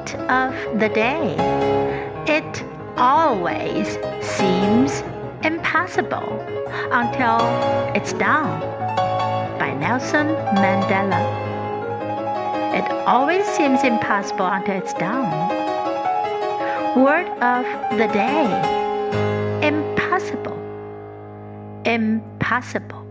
Quote of the day It always seems impossible until it's done. By Nelson Mandela. It always seems impossible until it's done. Word of the day Impossible. Impossible.